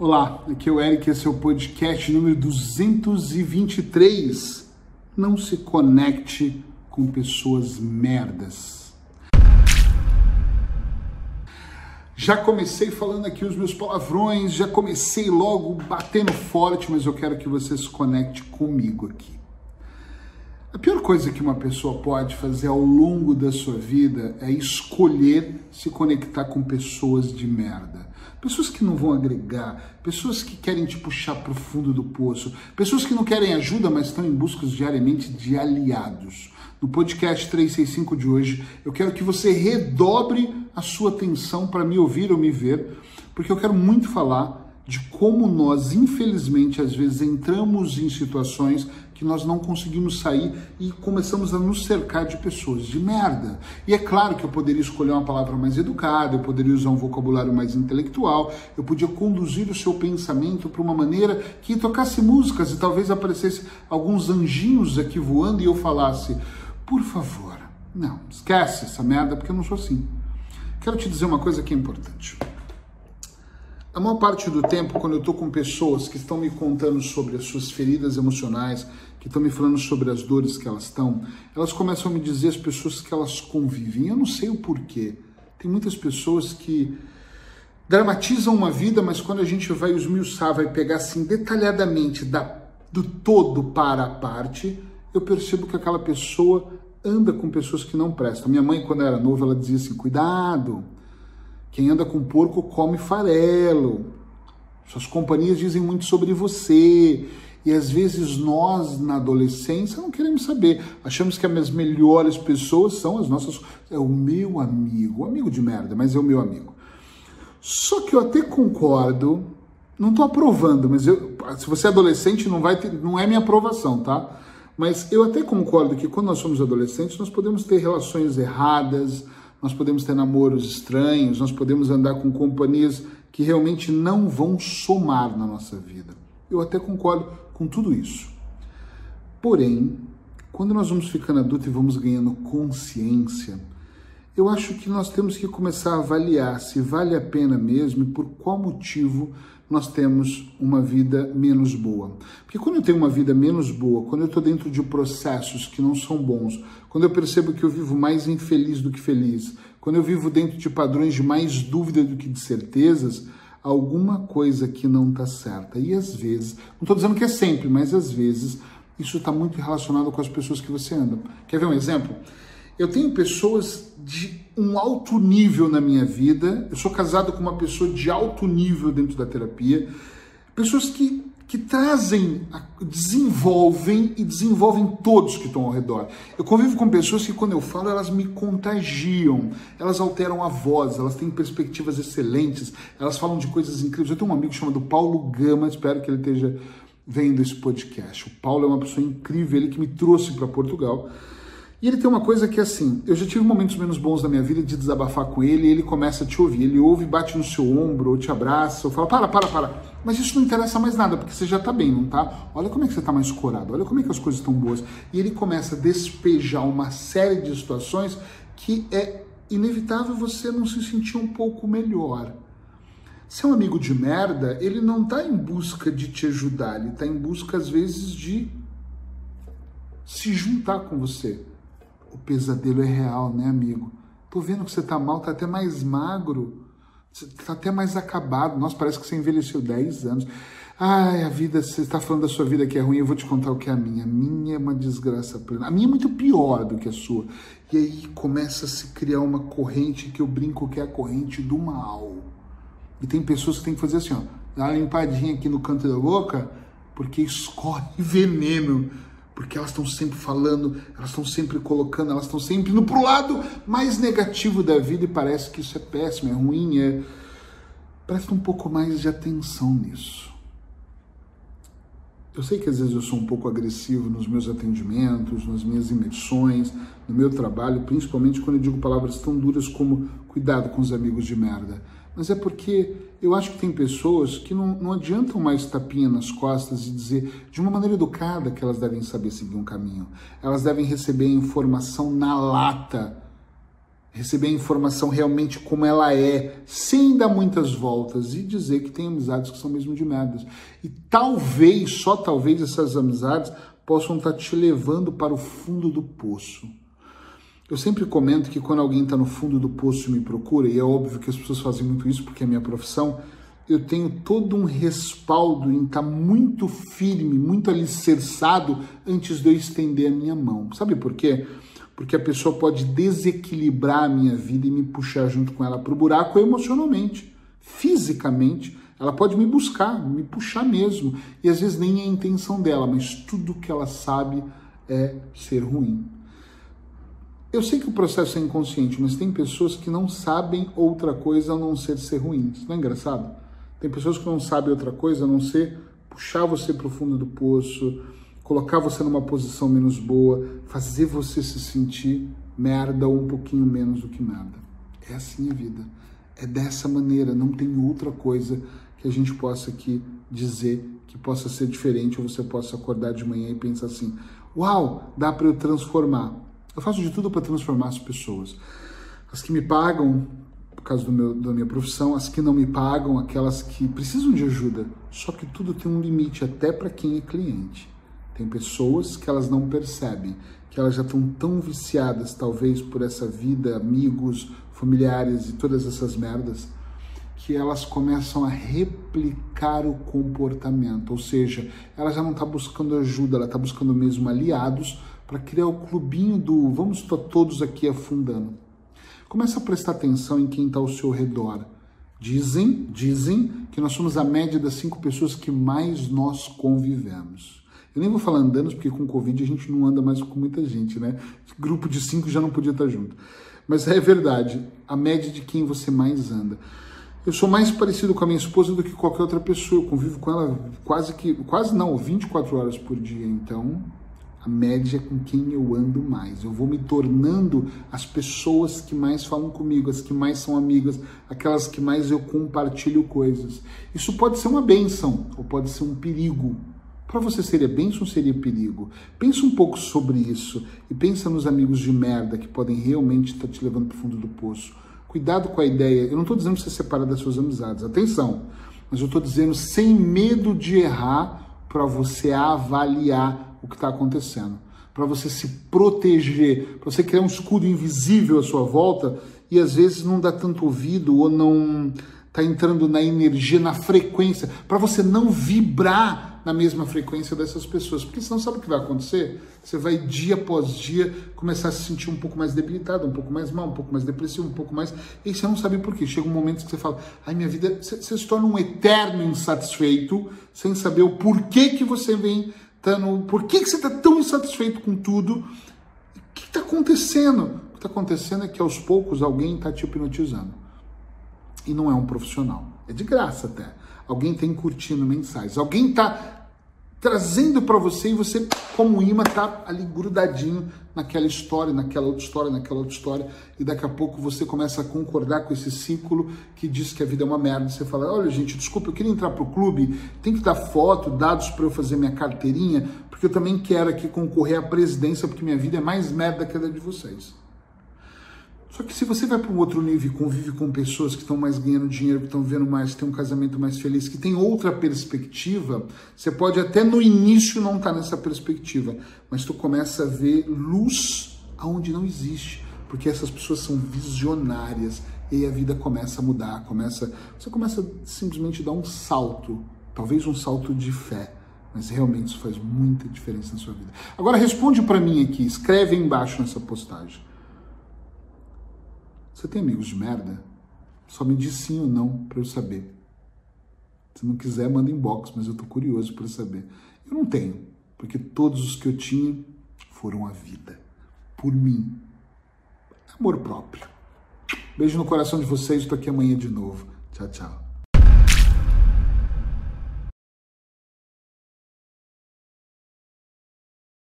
Olá, aqui é o Eric, esse é o podcast número 223. Não se conecte com pessoas merdas. Já comecei falando aqui os meus palavrões, já comecei logo batendo forte, mas eu quero que você se conecte comigo aqui. A pior coisa que uma pessoa pode fazer ao longo da sua vida é escolher se conectar com pessoas de merda. Pessoas que não vão agregar, pessoas que querem te puxar para o fundo do poço, pessoas que não querem ajuda, mas estão em busca diariamente de aliados. No podcast 365 de hoje, eu quero que você redobre a sua atenção para me ouvir ou me ver, porque eu quero muito falar de como nós, infelizmente, às vezes entramos em situações que nós não conseguimos sair e começamos a nos cercar de pessoas de merda. E é claro que eu poderia escolher uma palavra mais educada, eu poderia usar um vocabulário mais intelectual, eu podia conduzir o seu pensamento para uma maneira que tocasse músicas e talvez aparecesse alguns anjinhos aqui voando e eu falasse: por favor, não, esquece essa merda porque eu não sou assim. Quero te dizer uma coisa que é importante. A maior parte do tempo, quando eu estou com pessoas que estão me contando sobre as suas feridas emocionais, que estão me falando sobre as dores que elas estão, elas começam a me dizer as pessoas que elas convivem. Eu não sei o porquê. Tem muitas pessoas que dramatizam uma vida, mas quando a gente vai esmiuçar, vai pegar assim detalhadamente da, do todo para a parte, eu percebo que aquela pessoa anda com pessoas que não prestam. Minha mãe, quando era nova, ela dizia assim: cuidado quem anda com porco come farelo. Suas companhias dizem muito sobre você. E às vezes nós, na adolescência, não queremos saber. Achamos que as melhores pessoas são as nossas. É o meu amigo. Amigo de merda, mas é o meu amigo. Só que eu até concordo. Não estou aprovando, mas eu, se você é adolescente, não, vai ter, não é minha aprovação, tá? Mas eu até concordo que quando nós somos adolescentes, nós podemos ter relações erradas, nós podemos ter namoros estranhos, nós podemos andar com companhias que realmente não vão somar na nossa vida. Eu até concordo com tudo isso. Porém, quando nós vamos ficando adultos e vamos ganhando consciência, eu acho que nós temos que começar a avaliar se vale a pena mesmo e por qual motivo nós temos uma vida menos boa. Porque quando eu tenho uma vida menos boa, quando eu estou dentro de processos que não são bons, quando eu percebo que eu vivo mais infeliz do que feliz, quando eu vivo dentro de padrões de mais dúvida do que de certezas, alguma coisa que não está certa. E às vezes, não estou dizendo que é sempre, mas às vezes isso está muito relacionado com as pessoas que você anda. Quer ver um exemplo? Eu tenho pessoas de um alto nível na minha vida. Eu sou casado com uma pessoa de alto nível dentro da terapia. Pessoas que, que trazem, desenvolvem e desenvolvem todos que estão ao redor. Eu convivo com pessoas que, quando eu falo, elas me contagiam. Elas alteram a voz, elas têm perspectivas excelentes, elas falam de coisas incríveis. Eu tenho um amigo chamado Paulo Gama, espero que ele esteja vendo esse podcast. O Paulo é uma pessoa incrível, ele que me trouxe para Portugal. E ele tem uma coisa que é assim, eu já tive momentos menos bons da minha vida de desabafar com ele, e ele começa a te ouvir, ele ouve, bate no seu ombro, ou te abraça, ou fala, para, para, para. Mas isso não interessa mais nada, porque você já tá bem, não tá? Olha como é que você tá mais corado, olha como é que as coisas estão boas. E ele começa a despejar uma série de situações que é inevitável você não se sentir um pouco melhor. Se é um amigo de merda, ele não tá em busca de te ajudar, ele tá em busca, às vezes, de se juntar com você o pesadelo é real, né, amigo? Tô vendo que você tá mal, tá até mais magro, tá até mais acabado. Nossa, parece que você envelheceu 10 anos. Ai, a vida, você está falando da sua vida que é ruim, eu vou te contar o que é a minha. A minha é uma desgraça plena. A minha é muito pior do que a sua. E aí começa a se criar uma corrente que eu brinco que é a corrente do mal. E tem pessoas que tem que fazer assim, ó, dar uma limpadinha aqui no canto da boca, porque escorre veneno porque elas estão sempre falando, elas estão sempre colocando, elas estão sempre indo para o lado mais negativo da vida e parece que isso é péssimo, é ruim, é... Presta um pouco mais de atenção nisso. Eu sei que às vezes eu sou um pouco agressivo nos meus atendimentos, nas minhas imersões, no meu trabalho, principalmente quando eu digo palavras tão duras como cuidado com os amigos de merda mas é porque eu acho que tem pessoas que não, não adiantam mais tapinha nas costas e dizer de uma maneira educada que elas devem saber seguir um caminho. Elas devem receber a informação na lata receber a informação realmente como ela é, sem dar muitas voltas e dizer que tem amizades que são mesmo de merdas. E talvez, só talvez essas amizades possam estar te levando para o fundo do poço. Eu sempre comento que quando alguém está no fundo do poço e me procura, e é óbvio que as pessoas fazem muito isso porque é minha profissão, eu tenho todo um respaldo em estar tá muito firme, muito alicerçado antes de eu estender a minha mão. Sabe por quê? Porque a pessoa pode desequilibrar a minha vida e me puxar junto com ela para o buraco emocionalmente, fisicamente. Ela pode me buscar, me puxar mesmo. E às vezes nem é a intenção dela, mas tudo que ela sabe é ser ruim. Eu sei que o processo é inconsciente, mas tem pessoas que não sabem outra coisa a não ser ser ruins. Não é engraçado? Tem pessoas que não sabem outra coisa a não ser puxar você para o fundo do poço, colocar você numa posição menos boa, fazer você se sentir merda ou um pouquinho menos do que merda. É assim a vida. É dessa maneira, não tem outra coisa que a gente possa aqui dizer que possa ser diferente ou você possa acordar de manhã e pensar assim: "Uau, dá para eu transformar". Eu faço de tudo para transformar as pessoas. As que me pagam por causa do meu, da minha profissão, as que não me pagam, aquelas que precisam de ajuda. Só que tudo tem um limite, até para quem é cliente. Tem pessoas que elas não percebem, que elas já estão tão viciadas, talvez, por essa vida, amigos, familiares e todas essas merdas, que elas começam a replicar o comportamento. Ou seja, ela já não está buscando ajuda, ela está buscando mesmo aliados para criar o clubinho do vamos todos aqui afundando. Começa a prestar atenção em quem está ao seu redor. Dizem, dizem que nós somos a média das cinco pessoas que mais nós convivemos. Eu nem vou falar andando, porque com Covid a gente não anda mais com muita gente, né? Grupo de cinco já não podia estar junto. Mas é verdade, a média de quem você mais anda. Eu sou mais parecido com a minha esposa do que qualquer outra pessoa. Eu convivo com ela quase que, quase não, 24 horas por dia. Então, a média é com quem eu ando mais. Eu vou me tornando as pessoas que mais falam comigo, as que mais são amigas, aquelas que mais eu compartilho coisas. Isso pode ser uma benção ou pode ser um perigo. Para você seria benção ou seria perigo? Pensa um pouco sobre isso e pensa nos amigos de merda que podem realmente estar te levando para o fundo do poço. Cuidado com a ideia. Eu não estou dizendo que você separa das suas amizades, atenção. Mas eu estou dizendo sem medo de errar para você avaliar o que está acontecendo, para você se proteger, para você criar um escudo invisível à sua volta e às vezes não dá tanto ouvido ou não está entrando na energia, na frequência, para você não vibrar na mesma frequência dessas pessoas, porque senão sabe o que vai acontecer? Você vai dia após dia começar a se sentir um pouco mais debilitado, um pouco mais mal, um pouco mais depressivo, um pouco mais. E você não sabe por quê. Chega um momento que você fala, ai minha vida, você, se torna um eterno insatisfeito, sem saber o porquê que você vem Tá no, por que, que você está tão insatisfeito com tudo? O que está acontecendo? O que está acontecendo é que aos poucos alguém está te hipnotizando. E não é um profissional. É de graça até. Alguém está curtindo mensagens. Alguém está trazendo para você e você, como imã, tá ali grudadinho naquela história, naquela outra história, naquela outra história, e daqui a pouco você começa a concordar com esse ciclo que diz que a vida é uma merda. Você fala: olha, gente, desculpa, eu queria entrar pro clube, tem que dar foto, dados para eu fazer minha carteirinha, porque eu também quero aqui concorrer à presidência, porque minha vida é mais merda que a de vocês. Só que se você vai para um outro nível e convive com pessoas que estão mais ganhando dinheiro, que estão vendo mais, que tem um casamento mais feliz, que tem outra perspectiva, você pode até no início não estar tá nessa perspectiva, mas tu começa a ver luz aonde não existe, porque essas pessoas são visionárias e a vida começa a mudar, começa, você começa a simplesmente dar um salto, talvez um salto de fé. Mas realmente isso faz muita diferença na sua vida. Agora responde para mim aqui, escreve aí embaixo nessa postagem. Você tem amigos de merda? Só me diz sim ou não para eu saber. Se não quiser, manda inbox, mas eu tô curioso para saber. Eu não tenho, porque todos os que eu tinha foram a vida. Por mim. Amor próprio. Beijo no coração de vocês, estou aqui amanhã de novo. Tchau, tchau.